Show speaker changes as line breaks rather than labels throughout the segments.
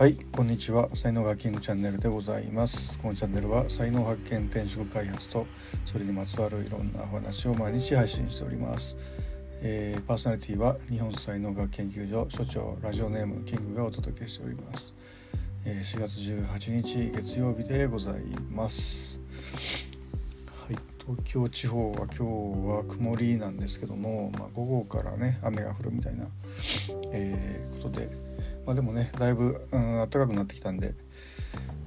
はいこんにちは。才能学キングチャンネルでございます。このチャンネルは才能発見転職開発とそれにまつわるいろんなお話を毎日配信しております、えー、パーソナリティは日本才能学研究所所長ラジオネームキングがお届けしております、えー、4月18日月曜日でございます。はい東京地方は今日は曇りなんですけども、まあ、午後からね雨が降るみたいな、えー、ことでまあ、でもねだいぶ、うん、暖かくなってきたんで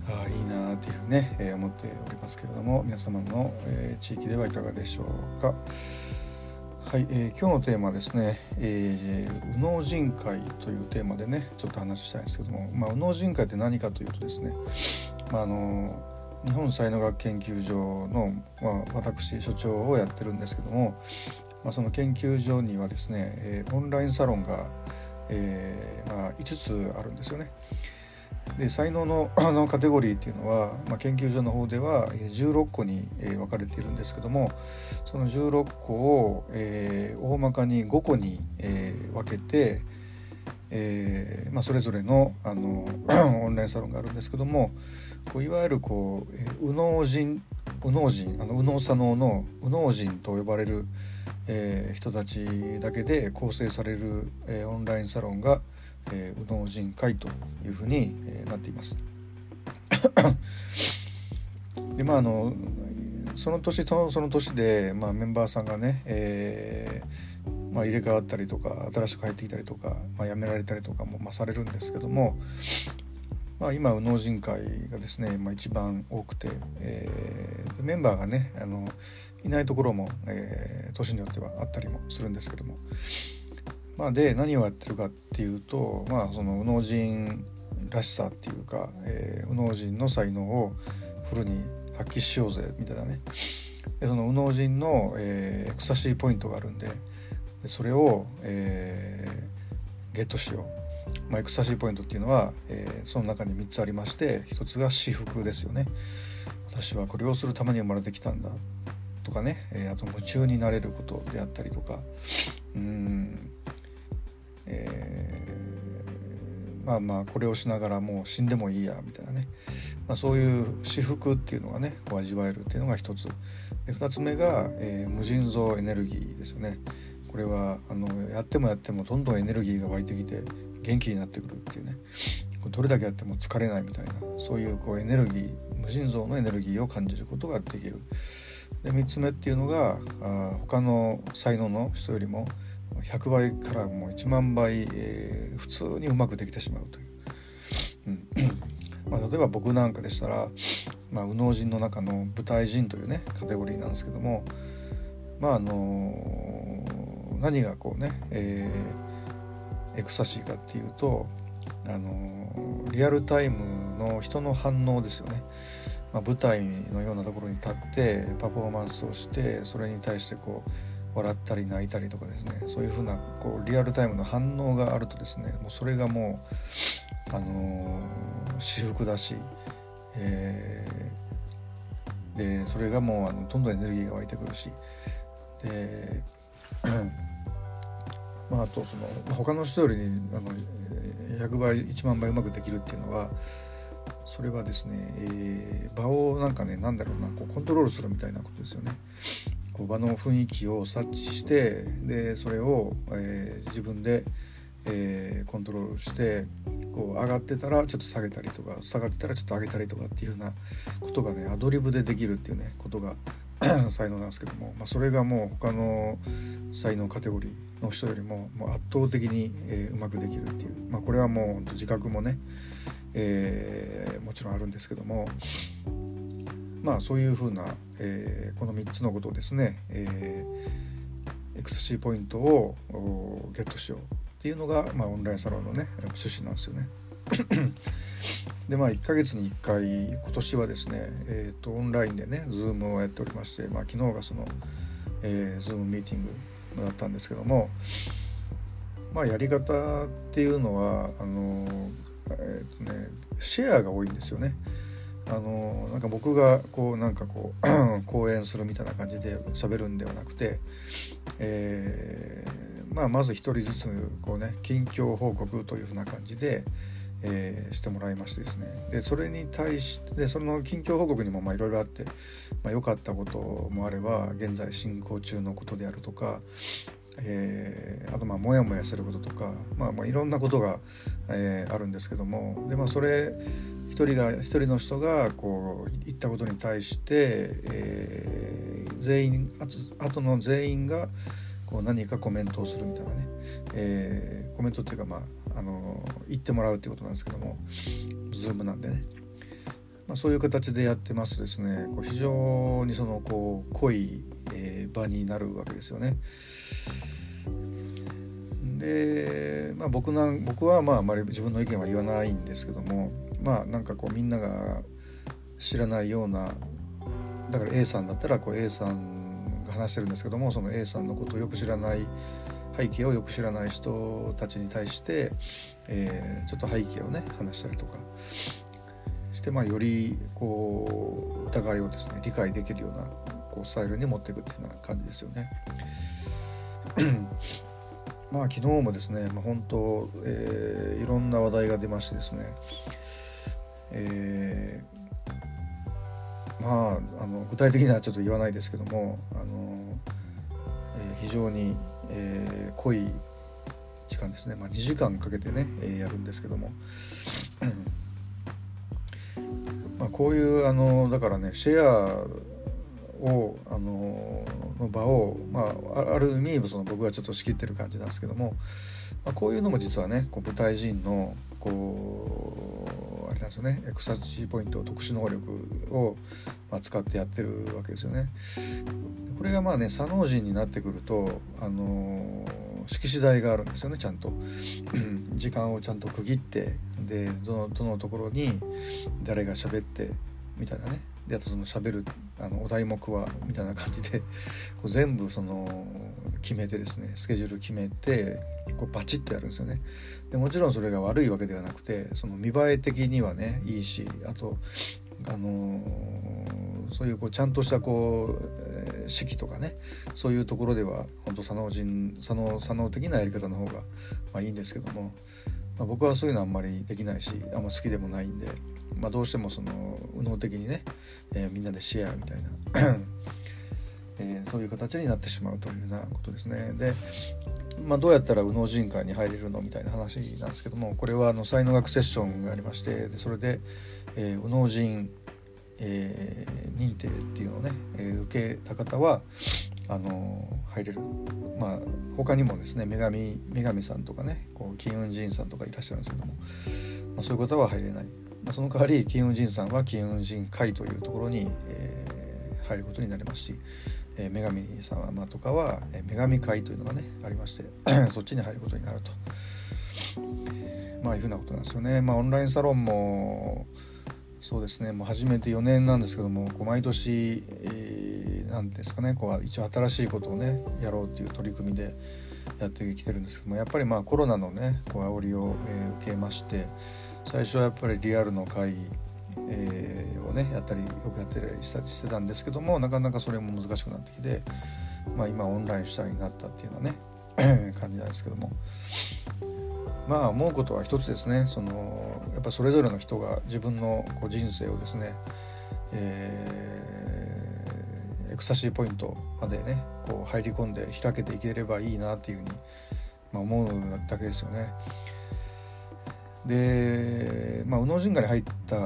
ああいいなっていうふうにね、えー、思っておりますけれども皆様の、えー、地域ではいかがでしょうか。はい、えー、今日のテーマはですね、えー、右脳人会というテーマでねちょっと話したいんですけども、まあ、右脳人会って何かというとですね、まあ、あの日本才能学研究所の、まあ、私所長をやってるんですけども、まあ、その研究所にはですね、えー、オンラインサロンがえー、まあ、5つあるんですよね。で才能の あのカテゴリーっていうのは、まあ、研究所の方では16個に分かれているんですけどもその16個を、えー、大まかに5個に、えー、分けて、えーまあ、それぞれのあの オンラインサロンがあるんですけどもこういわゆるこう、えー、右脳人右脳人あの右脳左脳の右脳人と呼ばれる、えー、人たちだけで構成される、えー、オンラインサロンが、えー、右脳人会というふうに、えー、なっています。でまああのその年そのその年で、まあ、メンバーさんがね、えーまあ、入れ替わったりとか新しく入ってきたりとか、まあ、辞められたりとかも、まあ、されるんですけども、まあ、今右脳人会がですね、まあ、一番多くて、えー、メンバーがねあのいないところも、えー、年によってはあったりもするんですけども、まあ、で何をやってるかっていうと、まあ、その右脳人らしさっていうか、えー、右脳人の才能をフルに発揮しようぜみたいなね。でその右脳人の、えー、エクサシーポイントがあるんででそれを、えー、ゲットしよう。まあ、エクサシーポイントっていうのは、えー、その中に3つありまして1つが私服ですよね。私はこれをするために生まれてきたんだとかね、えー、あと夢中になれることであったりとか。うん。えー、まあまあこれをしながらもう死んでもいいやみたいなね、まあ、そういう私服っていうのがねこう味わえるっていうのが一つ。で2つ目が、え、無尽蔵エネルギーですよね。これはあのやってもやってもどんどんエネルギーが湧いてきて元気になってくるっていうねどれだけやっても疲れないみたいなそういうこうエネルギー無尽蔵のエネルギーを感じることができる。で3つ目っていうのがあ他の才能の人よりも100倍からもう1万倍、えー、普通にうまくできてしまうという。うん まあ、例えば僕なんかでしたら、まあ、右脳人の中の舞台人というねカテゴリーなんですけどもまああのー、何がこうね、えーエクサシーかっていうとあのリアルタイムの人の反応ですよね、まあ、舞台のようなところに立ってパフォーマンスをしてそれに対してこう笑ったり泣いたりとかですね。そういうふうなこうリアルタイムの反応があるとですねもうそれがもうあの私服だし、えー、でそれがもうあのどんどんエネルギーが湧いてくるしでまあ、あとその他の人よりあの100倍1万倍うまくできるっていうのはそれはですね、えー、場をなんかね何だろうなこうコントロールするみたいなことですよね。こう場の雰囲気を察知してでそれを、えー、自分で、えー、コントロールしてこう上がってたらちょっと下げたりとか下がってたらちょっと上げたりとかっていうふうなことがねアドリブでできるっていうねことが 才能なんですけども、まあ、それがもう他の才能カテゴリーの人よりももう圧倒的に、え、うまくできるっていう、まあ、これはもう自覚もね、えー、もちろんあるんですけどもまあそういうふうな、えー、この3つのことをですね、えー、エクサシーポイントをゲットしようっていうのが、まあ、オンラインサロンのね趣旨なんですよね。でまあ1ヶ月に1回今年はですね、えーと、オンラインでね Zoom をやっておりまして、まあ、昨日がその、えー、Zoom ミーティングだったんですけどもまあやり方っていうのはあの、えーとね、シェアが多いんですよね。あのなんか僕がこうなんかこう 講演するみたいな感じで喋るんではなくて、えーまあ、まず一人ずつこうね近況報告というふうな感じで、えー、してもらいましてですね。でそれに対してその近況報告にもいろいろあって良、まあ、かったこともあれば現在進行中のことであるとか、えー、あとまあモヤモヤすることとか、まあ、まあいろんなことが、えー、あるんですけどもで、まあ、それ一人が一人の人がこう言ったことに対して、えー、全員あとあとの全員がこう何かコメントをするみたいなね、えー、コメントっていうかまああの言ってもらうっていうことなんですけども。Zoom なんでね、まあ、そういう形でやってますとですね。こう非常にそのこう濃い、えー、場になるわけですよね。で、まあ、僕なん僕はまああまり自分の意見は言わないんですけども。まあなんかこうみんなが知らないようなだから A さんだったらこう A さんが話してるんですけどもその A さんのことをよく知らない背景をよく知らない人たちに対して、えー、ちょっと背景をね話したりとかして、まあ、よりこう疑いをですね理解できるようなこうスタイルに持っていくっていうような感じですよね。まあ昨日もですね、まあ、本当、えー、いろんな話題が出ましてですねえー、まああの具体的にはちょっと言わないですけどもあの、えー、非常に、えー、濃い時間ですね、まあ、2時間かけてね、えー、やるんですけども、まあ、こういうあのだからねシェアをあのの場を、まあ、ある意味その僕がちょっと仕切ってる感じなんですけども、まあ、こういうのも実はねこう舞台人のこうあれなんですよね。エクサシーポイント特殊能力を、ま、使ってやってるわけですよね。これがまあね左脳人になってくるとあの式次第があるんですよねちゃんと。時間をちゃんと区切ってでどのどのところに誰が喋ってみたいなね。であとその喋るあのお題目はみたいな感じでこう全部その決めてですねスケジュール決めてこうバチッとやるんですよねでもちろんそれが悪いわけではなくてその見栄え的にはねいいしあとあのー、そういうこうちゃんとしたこう、えー、式とかねそういうところでは本当左脳人左脳左脳的なやり方の方が、まあ、いいんですけども、まあ、僕はそういうのあんまりできないしあんま好きでもないんで。まあ、どうしてもその右脳的にね、えー、みんなでシェアみたいなえー、そういう形になってしまうというようなことですね。で、まあ、どうやったら右脳人会に入れるのみたいな話なんですけどもこれはあの才能学セッションがありましてでそれで、えー、右脳人、えー、認定っていうのをね、えー、受けた方はあの入れる。まあ他にもですね女神女神さんとかねこう金運神さんとかいらっしゃるんですけども、まあ、そういう方は入れない。まあ、その代わり金運神さんは金運神会というところに、えー、入ることになりますし、え、女神様とかは、え、女神会というのがねありまして そっちに入ることになると。まあいうふうなことなんですよね。まあオンラインサロンもそうですねもう始めて4年なんですけどもこう毎年、えー、なんですかねこう一応新しいことをねやろうっていう取り組みでやってきてるんですけどもやっぱりまあコロナのねこう煽りを、えー、受けまして最初はやっぱりリアルの会、えー、をねやったりよくやってたりしてたんですけどもなかなかそれも難しくなってきて、まあ、今オンライン主体になったっていうのはね 感じなんですけどもまあ思うことは一つですねそのやっぱそれぞれの人が自分のこう人生をですね、えー、エクサシーポイントまでねこう入り込んで開けていければいいなっていうふうに、まあ、思うだけですよね。で、まあ、右脳人がに入った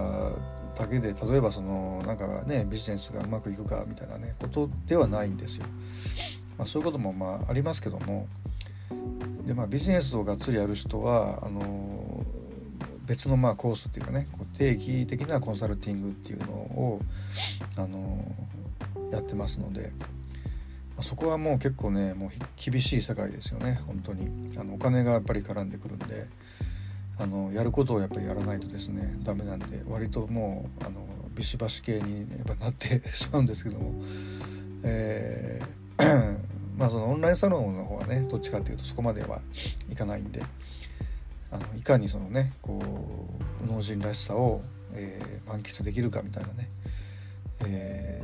だけで例えばそのなんかねビジネスがうまくいくかみたいなねことではないんですよ。まあ、そういうこともまあありますけどもで、まあ、ビジネスをがっつりやる人はあの別のまあコースっていうかねこう定期的なコンサルティングっていうのをあのやってますので。そこはもう結構ねもう厳しい世界ですよね本当にあのお金がやっぱり絡んでくるんであのやることをやっぱりやらないとですねダメなんで割ともうあのビシバシ系にやっぱなって しまうんですけども、えーまあそのオンラインサロンの方はねどっちかっていうとそこまではいかないんであのいかにそのねこう右脳人らしさを、えー、満喫できるかみたいなね、え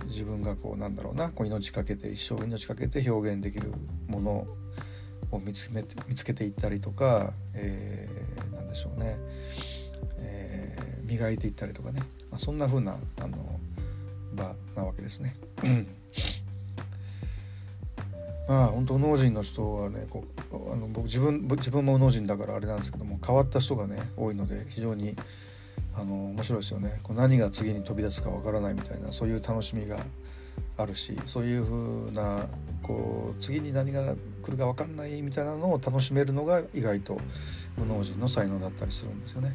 ー、自分がこうなんだろうなこう命かけて一生命かけて表現できるものを見つめ見つけていったりとか、えー、でしょうね、えー、磨いていったりとかね、まあ、そんな風なあの場なわけですね。まあ本当農人の人はねこうあの僕自分自分も農人だからあれなんですけども変わった人がね多いので非常にあの面白いですよね。こう何が次に飛び出すかわからないみたいなそういう楽しみがあるしそういう風なこう次に何が来るか分かんないみたいなのを楽しめるのが意外と無農人の才能だったりするんですよね。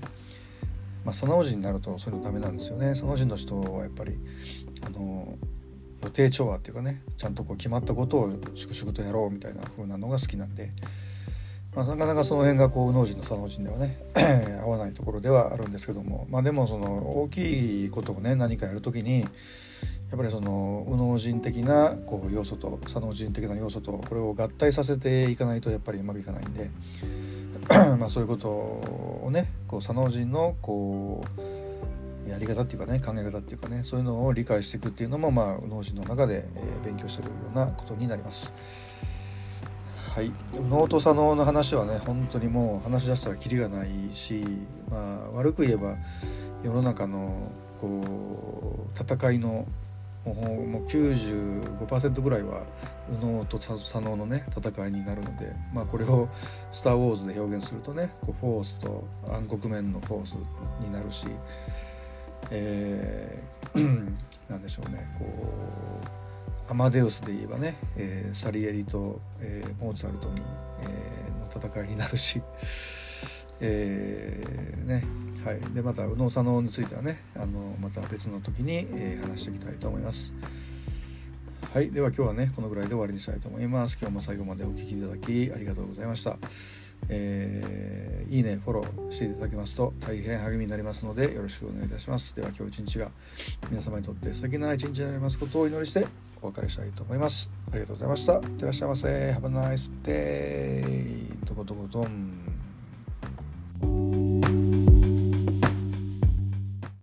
まあ、佐野人になるとそういうのダメなんですよね。佐野人の人はやっぱりあの予定調和っていうかねちゃんとこう決まったことを粛々とやろうみたいな風なのが好きなんで、まあ、なかなかその辺がこう右脳人の左脳人ではね 合わないところではあるんですけどもまあでもその大きいことをね何かやるときにやっぱりその右脳人的なこう要素と左脳人的な要素とこれを合体させていかないとやっぱりうまくいかないんでまあそういうことをねこう左脳人のこうやり方っていうかね考え方っていうかねそういうのを理解していくっていうのもまあ右脳人の中で、え勉強してるようなことになります。はい、右脳と左脳の話はね本当にもう話し出したらキリがないし、まあ、悪く言えば世の中のこう戦いのもうもう95%ぐらいは右脳と左脳のね戦いになるので、まあ、これを「スター・ウォーズ」で表現するとねこうフォースと暗黒面のフォースになるし、えー、なんでしょうねこうアマデウスで言えばね、えー、サリエリと、えー、モーツァルトに、えー、の戦いになるし、えー、ね。はい、でまた右脳左脳についてはねあのまた別の時に、えー、話していきたいと思います。はい、では今日はねこのぐらいで終わりにしたいと思います。今日も最後までお聴きいただきありがとうございました。えー、いいねフォローしていただけますと大変励みになりますのでよろしくお願いいたします。では今日一日が皆様にとって素敵な一日になりますことをお祈りしてお別れしたいと思います。ありがとうございました。いってらっしゃいませ。Have a nice day. どこどこどん。